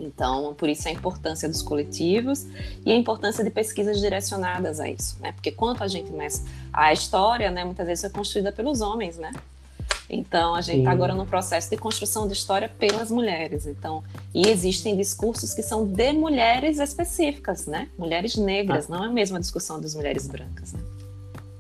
B: Então, por isso a importância dos coletivos e a importância de pesquisas direcionadas a isso, né? Porque quanto a gente começa a história, né, muitas vezes é construída pelos homens, né? Então, a gente está agora no processo de construção de história pelas mulheres. Então, e existem discursos que são de mulheres específicas, né? Mulheres negras, ah. não é a mesma discussão das mulheres brancas, né?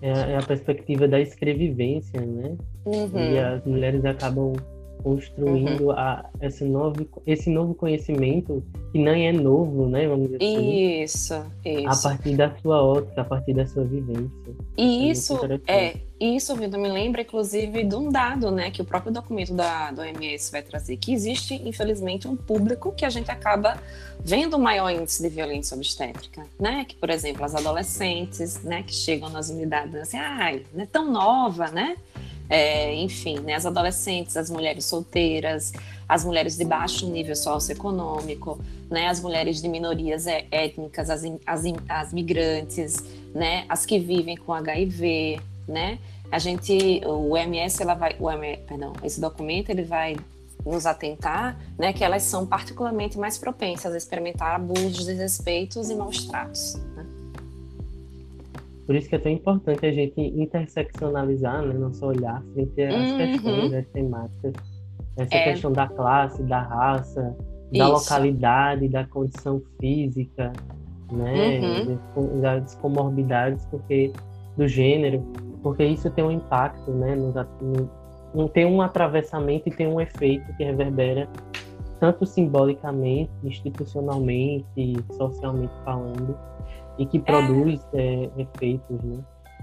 C: É, é a perspectiva da escrevivência, né? Uhum. E as mulheres acabam construindo uhum. a, esse, novo, esse novo conhecimento que nem é novo, né? Vamos dizer
B: assim. Isso, isso.
C: A partir da sua ótica, a partir da sua vivência.
B: E é isso, é, isso, Vitor, me lembra, inclusive, de um dado, né? Que o próprio documento da, do OMS vai trazer, que existe, infelizmente, um público que a gente acaba vendo maior índice de violência obstétrica, né? Que, por exemplo, as adolescentes, né? Que chegam nas unidades assim, ai, não é tão nova, né? É, enfim, né, as adolescentes, as mulheres solteiras, as mulheres de baixo nível socioeconômico, né, as mulheres de minorias é, étnicas, as, as, as migrantes, né, as que vivem com HIV, né, a gente, o MS, ela vai, o MS, perdão, esse documento ele vai nos atentar, né, que elas são particularmente mais propensas a experimentar abusos, desrespeitos e maus tratos. Né?
C: Por isso que é tão importante a gente interseccionalizar né, nosso olhar frente às uhum. questões, às temáticas. Essa é. questão da classe, da raça, da isso. localidade, da condição física, né, uhum. das comorbidades, porque do gênero, porque isso tem um impacto, né, no, no, tem um atravessamento e tem um efeito que reverbera tanto simbolicamente, institucionalmente, socialmente falando, e que produz é. É, efeitos, né?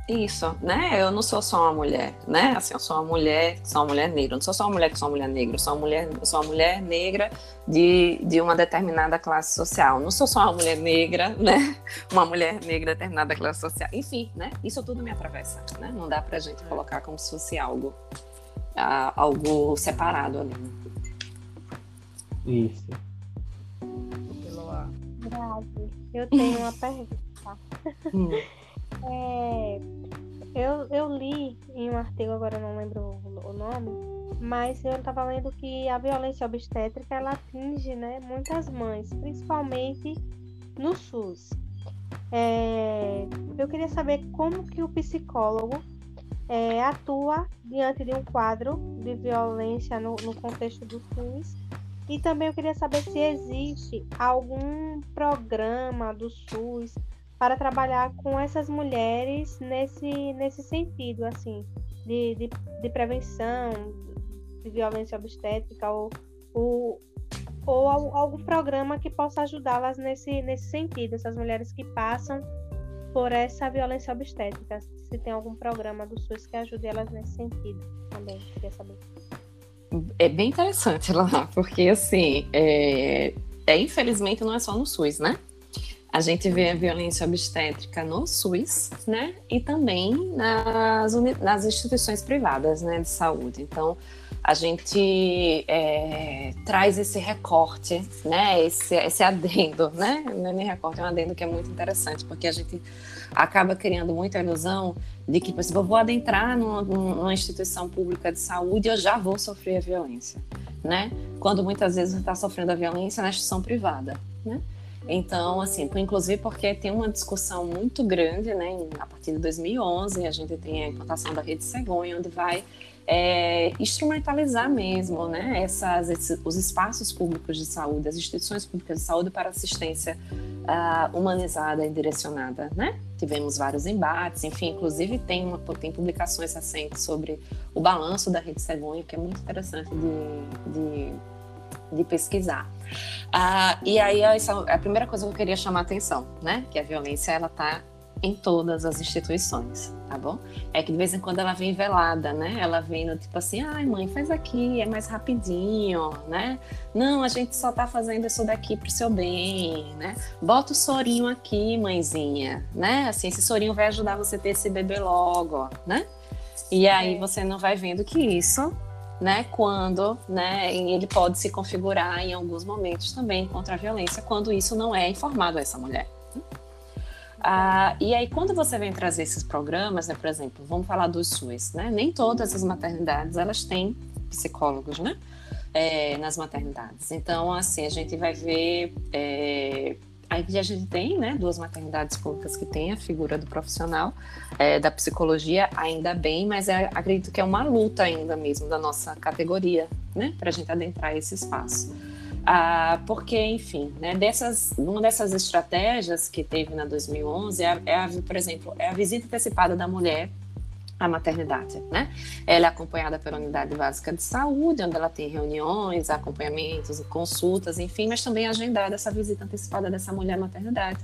B: Isso, né? Eu não sou só uma mulher, né? Assim, eu sou uma mulher, sou uma mulher negra. Eu não sou só uma mulher que sou uma mulher negra. Eu sou uma mulher, sou uma mulher negra de, de uma determinada classe social. Não sou só uma mulher negra, né? Uma mulher negra de determinada classe social. Enfim, né? Isso tudo me atravessa, né? Não dá pra gente colocar como se fosse algo, uh, algo separado ali. Né?
D: Eu tenho uma pergunta. Hum. É, eu, eu li em um artigo, agora não lembro o, o nome, mas eu estava lendo que a violência obstétrica ela atinge né, muitas mães, principalmente no SUS. É, eu queria saber como que o psicólogo é, atua diante de um quadro de violência no, no contexto do SUS e também eu queria saber se existe algum programa do SUS para trabalhar com essas mulheres nesse, nesse sentido, assim, de, de, de prevenção de violência obstétrica ou, ou, ou algum programa que possa ajudá-las nesse, nesse sentido, essas mulheres que passam por essa violência obstétrica. Se tem algum programa do SUS que ajude elas nesse sentido também, queria saber.
B: É bem interessante lá, porque assim, é, é, infelizmente não é só no SUS, né? A gente vê a violência obstétrica no SUS, né? E também nas, nas instituições privadas né, de saúde. Então, a gente é, traz esse recorte, né? Esse, esse adendo, né? Não é nem recorte, é um adendo que é muito interessante, porque a gente acaba criando muita ilusão de que, por exemplo, eu vou adentrar numa, numa instituição pública de saúde e eu já vou sofrer a violência, né? Quando muitas vezes está sofrendo a violência na instituição privada, né? Então, assim, inclusive porque tem uma discussão muito grande, né? A partir de 2011, a gente tem a implantação da rede Cegonha, onde vai é, instrumentalizar mesmo, né? Essas, esses, os espaços públicos de saúde, as instituições públicas de saúde para assistência uh, humanizada e direcionada, né? Tivemos vários embates, enfim, inclusive tem, uma, tem publicações recentes sobre o balanço da rede Cegonha, que é muito interessante de, de de pesquisar. Ah, e aí essa, a primeira coisa que eu queria chamar a atenção, né, que a violência ela está em todas as instituições, tá bom? É que de vez em quando ela vem velada, né? Ela vem no tipo assim, ai mãe, faz aqui, é mais rapidinho, né? Não, a gente só tá fazendo isso daqui pro seu bem, né? Bota o sorinho aqui, mãezinha, né? Assim, esse sorinho vai ajudar você a ter esse bebê logo, né? E aí você não vai vendo que isso né, quando, né, ele pode se configurar em alguns momentos também contra a violência, quando isso não é informado a essa mulher. Ah, e aí, quando você vem trazer esses programas, né, por exemplo, vamos falar do SUS, né, nem todas as maternidades elas têm psicólogos, né, é, nas maternidades. Então, assim, a gente vai ver é, Aí a gente tem, né, duas maternidades públicas que têm a figura do profissional é, da psicologia, ainda bem, mas é, acredito que é uma luta ainda mesmo da nossa categoria, né, para a gente adentrar esse espaço. Ah, porque, enfim, né, dessas, uma dessas estratégias que teve na 2011 é, é a, por exemplo, é a visita antecipada da mulher a maternidade, né? Ela é acompanhada pela unidade básica de saúde, onde ela tem reuniões, acompanhamentos, consultas, enfim, mas também agendada essa visita antecipada dessa mulher à maternidade,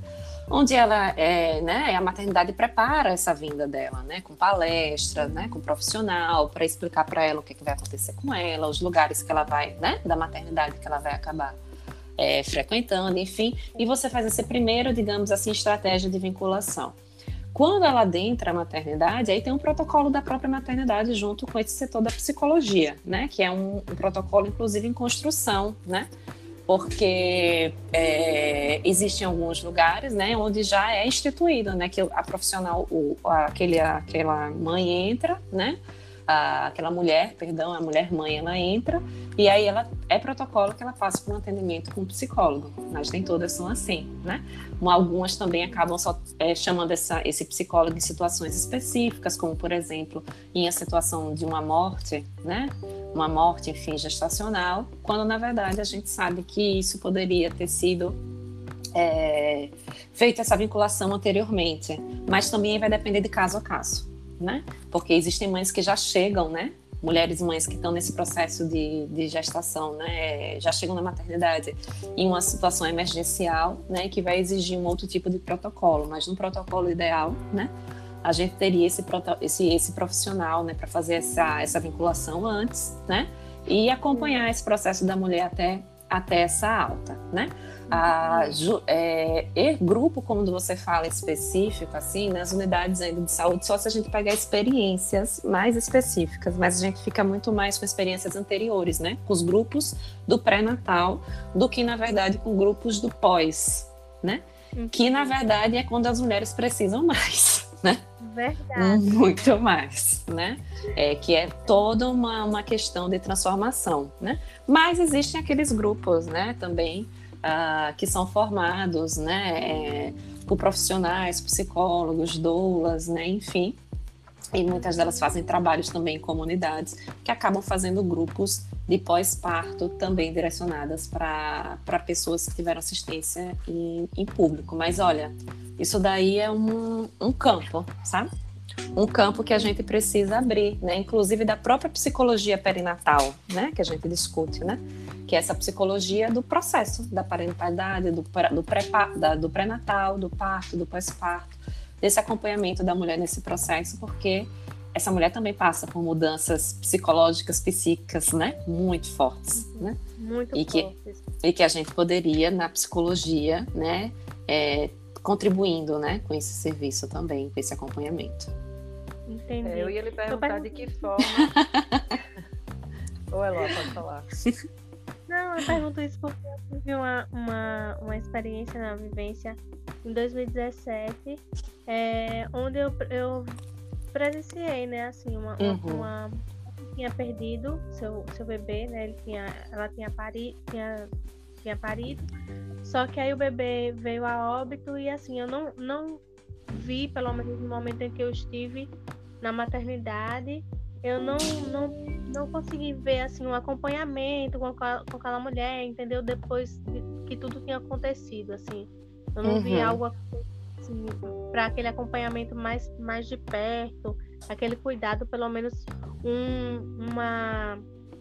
B: onde ela é, né, a maternidade prepara essa vinda dela, né, com palestra, né, com profissional, para explicar para ela o que, é que vai acontecer com ela, os lugares que ela vai, né, da maternidade que ela vai acabar é, frequentando, enfim, e você faz esse primeiro, digamos assim, estratégia de vinculação. Quando ela adentra a maternidade, aí tem um protocolo da própria maternidade junto com esse setor da psicologia, né? Que é um, um protocolo, inclusive, em construção, né? Porque é, existem alguns lugares, né, onde já é instituído, né, que a profissional, o, aquele, aquela mãe entra, né, a, aquela mulher, perdão, a mulher mãe, ela entra e aí ela é protocolo que ela passa por um atendimento com um psicólogo, mas nem todas são assim, né? Algumas também acabam só é, chamando essa, esse psicólogo em situações específicas, como por exemplo em a situação de uma morte, né? Uma morte, enfim, gestacional, quando na verdade a gente sabe que isso poderia ter sido é, feita essa vinculação anteriormente, mas também vai depender de caso a caso, né? Porque existem mães que já chegam, né? Mulheres mães que estão nesse processo de, de gestação, né? Já chegam na maternidade em uma situação emergencial, né? Que vai exigir um outro tipo de protocolo, mas no protocolo ideal, né? A gente teria esse, esse, esse profissional, né? Para fazer essa, essa vinculação antes, né? E acompanhar esse processo da mulher até, até essa alta, né? a, é, e grupo, como você fala, específico, assim, nas unidades ainda de saúde, só se a gente pegar experiências mais específicas, mas a gente fica muito mais com experiências anteriores, né? Com os grupos do pré-natal, do que, na verdade, com grupos do pós, né? Que, na verdade, é quando as mulheres precisam mais, né?
D: Verdade.
B: Muito mais, né? É, que é toda uma, uma questão de transformação, né? Mas existem aqueles grupos, né, também, uh, que são formados né, é, por profissionais, psicólogos, doulas, né, enfim. E muitas delas fazem trabalhos também em comunidades que acabam fazendo grupos de pós-parto também direcionadas para pessoas que tiveram assistência em, em, público. Mas olha, isso daí é um, um campo, sabe? Um campo que a gente precisa abrir, né? Inclusive da própria psicologia perinatal, né? Que a gente discute, né? que é essa psicologia do processo da parentalidade, do, do, pré, do pré-natal, do parto, do pós-parto, desse acompanhamento da mulher nesse processo, porque essa mulher também passa por mudanças psicológicas, psíquicas, né, muito fortes, né,
D: muito
B: e
D: fortes.
B: que e que a gente poderia na psicologia, né, é, contribuindo, né, com esse serviço também, com esse acompanhamento.
D: Entendi.
A: É, eu ia lhe perguntar de que forma. Ou Eló, pode falar.
D: Não, eu pergunto isso porque eu tive uma, uma, uma experiência na vivência em 2017, é, onde eu, eu presenciei, né, assim, uma, uhum. uma, uma tinha perdido seu, seu bebê, né? Ele tinha, ela tinha, pari, tinha, tinha parido. Só que aí o bebê veio a óbito e assim, eu não, não vi, pelo menos no momento em que eu estive na maternidade, eu não, não, não consegui ver assim um acompanhamento com, a, com aquela mulher, entendeu? Depois que tudo tinha acontecido, assim. Eu não uhum. vi algo assim, para aquele acompanhamento mais, mais de perto, aquele cuidado, pelo menos um, uma,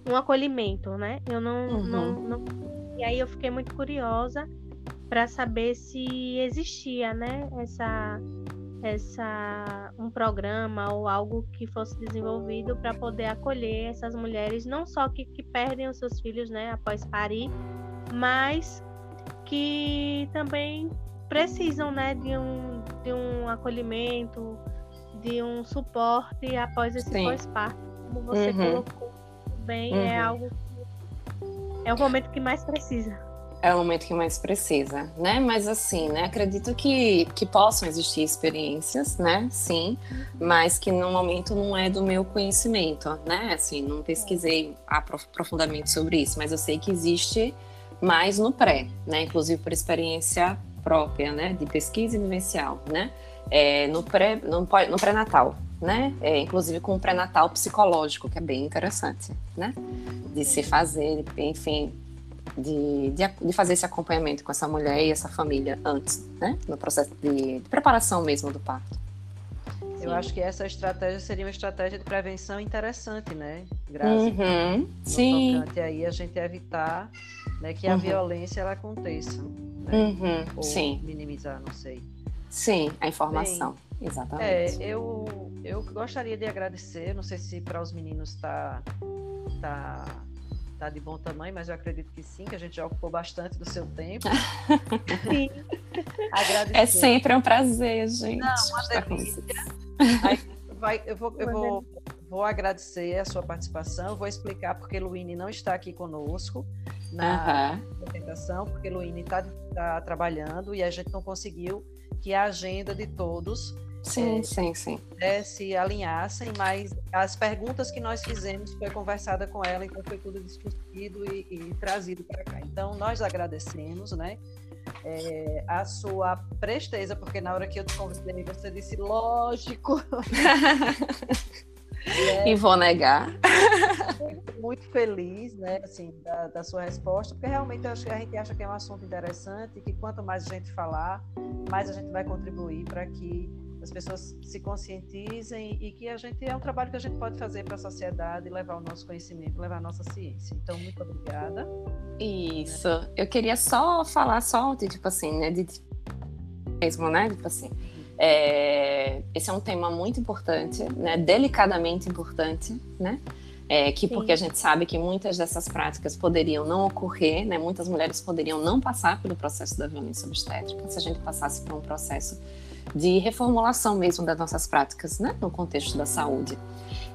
D: um acolhimento, né? Eu não, uhum. não, não. E aí eu fiquei muito curiosa para saber se existia, né? Essa essa um programa ou algo que fosse desenvolvido para poder acolher essas mulheres não só que, que perdem os seus filhos né após parir mas que também precisam né de um de um acolhimento de um suporte após esse pós-parto como você uhum. colocou bem é uhum. é algo que é o momento que mais precisa
B: é o momento que mais precisa, né? Mas assim, né? Acredito que, que possam existir experiências, né? Sim, mas que no momento não é do meu conhecimento, né? Assim, não pesquisei profundamente sobre isso, mas eu sei que existe mais no pré, né? Inclusive por experiência própria, né? De pesquisa e vivencial, né? É, no pré, no, no pré-natal, né? É, inclusive com o pré-natal psicológico, que é bem interessante, né? De se fazer, enfim, de, de, de, fazer esse acompanhamento com essa mulher e essa família antes, né? No processo de, de preparação mesmo do parto.
A: Eu Sim. acho que essa estratégia seria uma estratégia de prevenção interessante, né? Graças
B: uhum. Sim.
A: Tocante aí a gente evitar né, que a uhum. violência ela aconteça. Né?
B: Uhum.
A: Ou
B: Sim.
A: minimizar, não sei.
B: Sim, a informação. Bem, Exatamente.
A: É, eu, eu gostaria de agradecer, não sei se para os meninos está tá, tá tá de bom tamanho, mas eu acredito que sim, que a gente já ocupou bastante do seu tempo.
D: sim.
B: É sempre um prazer, gente.
A: Não, uma delícia. Aí, vai, eu vou, eu vou, vou agradecer a sua participação, vou explicar porque Luíne não está aqui conosco na uhum. apresentação, porque Luíne está tá trabalhando e a gente não conseguiu que a agenda de todos
B: Sim, é, sim, sim.
A: Se alinhassem, mas as perguntas que nós fizemos foi conversada com ela, então foi tudo discutido e, e trazido para cá. Então, nós agradecemos, né? É, a sua presteza, porque na hora que eu te convidei, você disse, lógico.
B: É, e vou negar.
A: Muito feliz, né, assim, da, da, sua resposta, porque realmente acho que a gente acha que é um assunto interessante e que quanto mais a gente falar, mais a gente vai contribuir para que as pessoas se conscientizem e que a gente é um trabalho que a gente pode fazer para a sociedade, levar o nosso conhecimento, levar a nossa ciência. Então, muito obrigada.
B: Isso. Eu queria só falar só de tipo assim, né, de mesmo, né, tipo assim. É, esse é um tema muito importante, né, delicadamente importante, né? É, que Sim. porque a gente sabe que muitas dessas práticas poderiam não ocorrer, né? Muitas mulheres poderiam não passar pelo processo da violência obstétrica se a gente passasse por um processo de reformulação mesmo das nossas práticas, né, no contexto da saúde.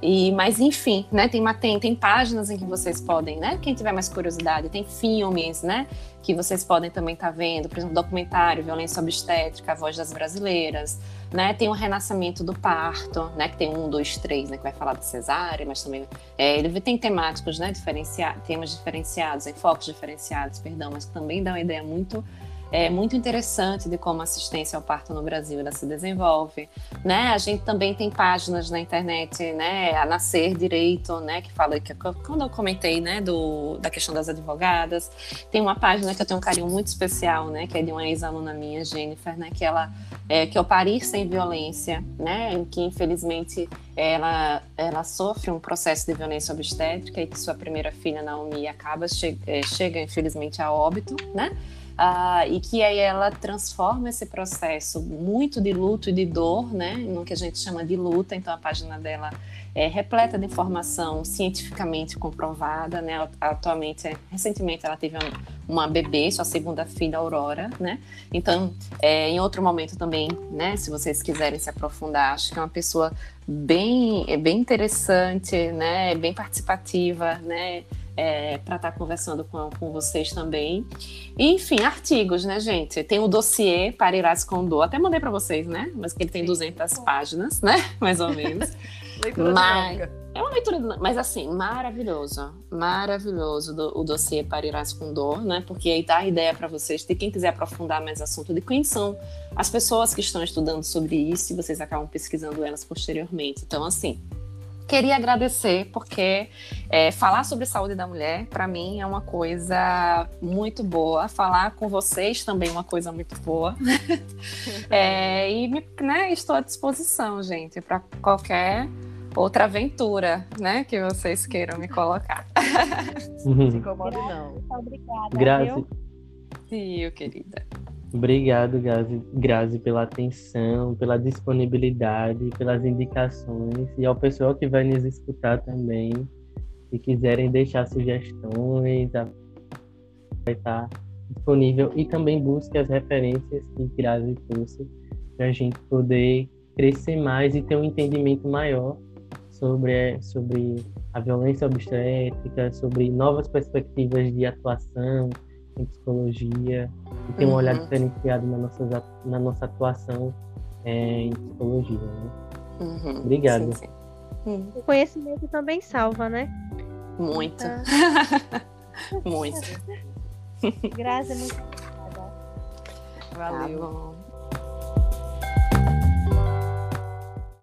B: E, mas enfim, né, tem, tem, tem páginas em que vocês podem, né, quem tiver mais curiosidade, tem filmes, né, que vocês podem também estar tá vendo, por exemplo, documentário Violência Obstétrica, A Voz das Brasileiras, né, tem o Renascimento do Parto, né, que tem um, dois, três, né, que vai falar da cesárea, mas também é, ele tem temáticos, né, diferenciados, temas diferenciados, enfoques diferenciados, perdão, mas também dá uma ideia muito é muito interessante de como a assistência ao parto no Brasil se desenvolve, né? A gente também tem páginas na internet, né? A Nascer Direito, né? Que fala que quando eu comentei, né? Do da questão das advogadas, tem uma página que eu tenho um carinho muito especial, né? Que é de uma ex-aluna minha, Jennifer, né? Que ela é, que é o Parir sem violência, né? Em que infelizmente ela ela sofre um processo de violência obstétrica e que sua primeira filha Naomi acaba che é, chega infelizmente a óbito, né? Uh, e que aí ela transforma esse processo muito de luto e de dor, né, no que a gente chama de luta. Então a página dela é repleta de informação cientificamente comprovada, né. Atualmente, recentemente ela teve uma bebê, sua segunda filha, Aurora, né. Então, é, em outro momento também, né, se vocês quiserem se aprofundar, acho que é uma pessoa bem, bem interessante, né, bem participativa, né é, para estar tá conversando com, com vocês também. E, enfim, artigos, né, gente? Tem o dossiê para Irás Condor, até mandei para vocês, né? Mas que ele tem Sim. 200 páginas, né? Mais ou menos. leitura mas, é uma leitura, mas assim, maravilhoso, maravilhoso do, o dossiê para Irás Condor, né? Porque aí dá a ideia para vocês, de quem quiser aprofundar mais assunto, de quem são as pessoas que estão estudando sobre isso e vocês acabam pesquisando elas posteriormente. Então, assim, queria agradecer, porque é, falar sobre saúde da mulher, para mim, é uma coisa muito boa. Falar com vocês também é uma coisa muito boa. é, e né, estou à disposição, gente, para qualquer outra aventura, né, que vocês queiram me colocar.
A: Não se incomode, não.
D: Obrigada.
C: Graças.
B: Sim, querida.
C: Obrigado, Grazi, Grazi, pela atenção, pela disponibilidade, pelas indicações e ao pessoal que vai nos escutar também. Se quiserem deixar sugestões, vai estar disponível e também busque as referências que Grazi trouxe para a gente poder crescer mais e ter um entendimento maior sobre, sobre a violência obstétrica, sobre novas perspectivas de atuação em psicologia e ter um olhar uhum. diferenciado na nossa, na nossa atuação é, em psicologia. Né?
B: Uhum.
C: Obrigado. Sim, sim.
D: Hum. O conhecimento também salva, né?
B: Muito. Ah. muito.
D: Graças, muito obrigada.
A: Valeu. Tá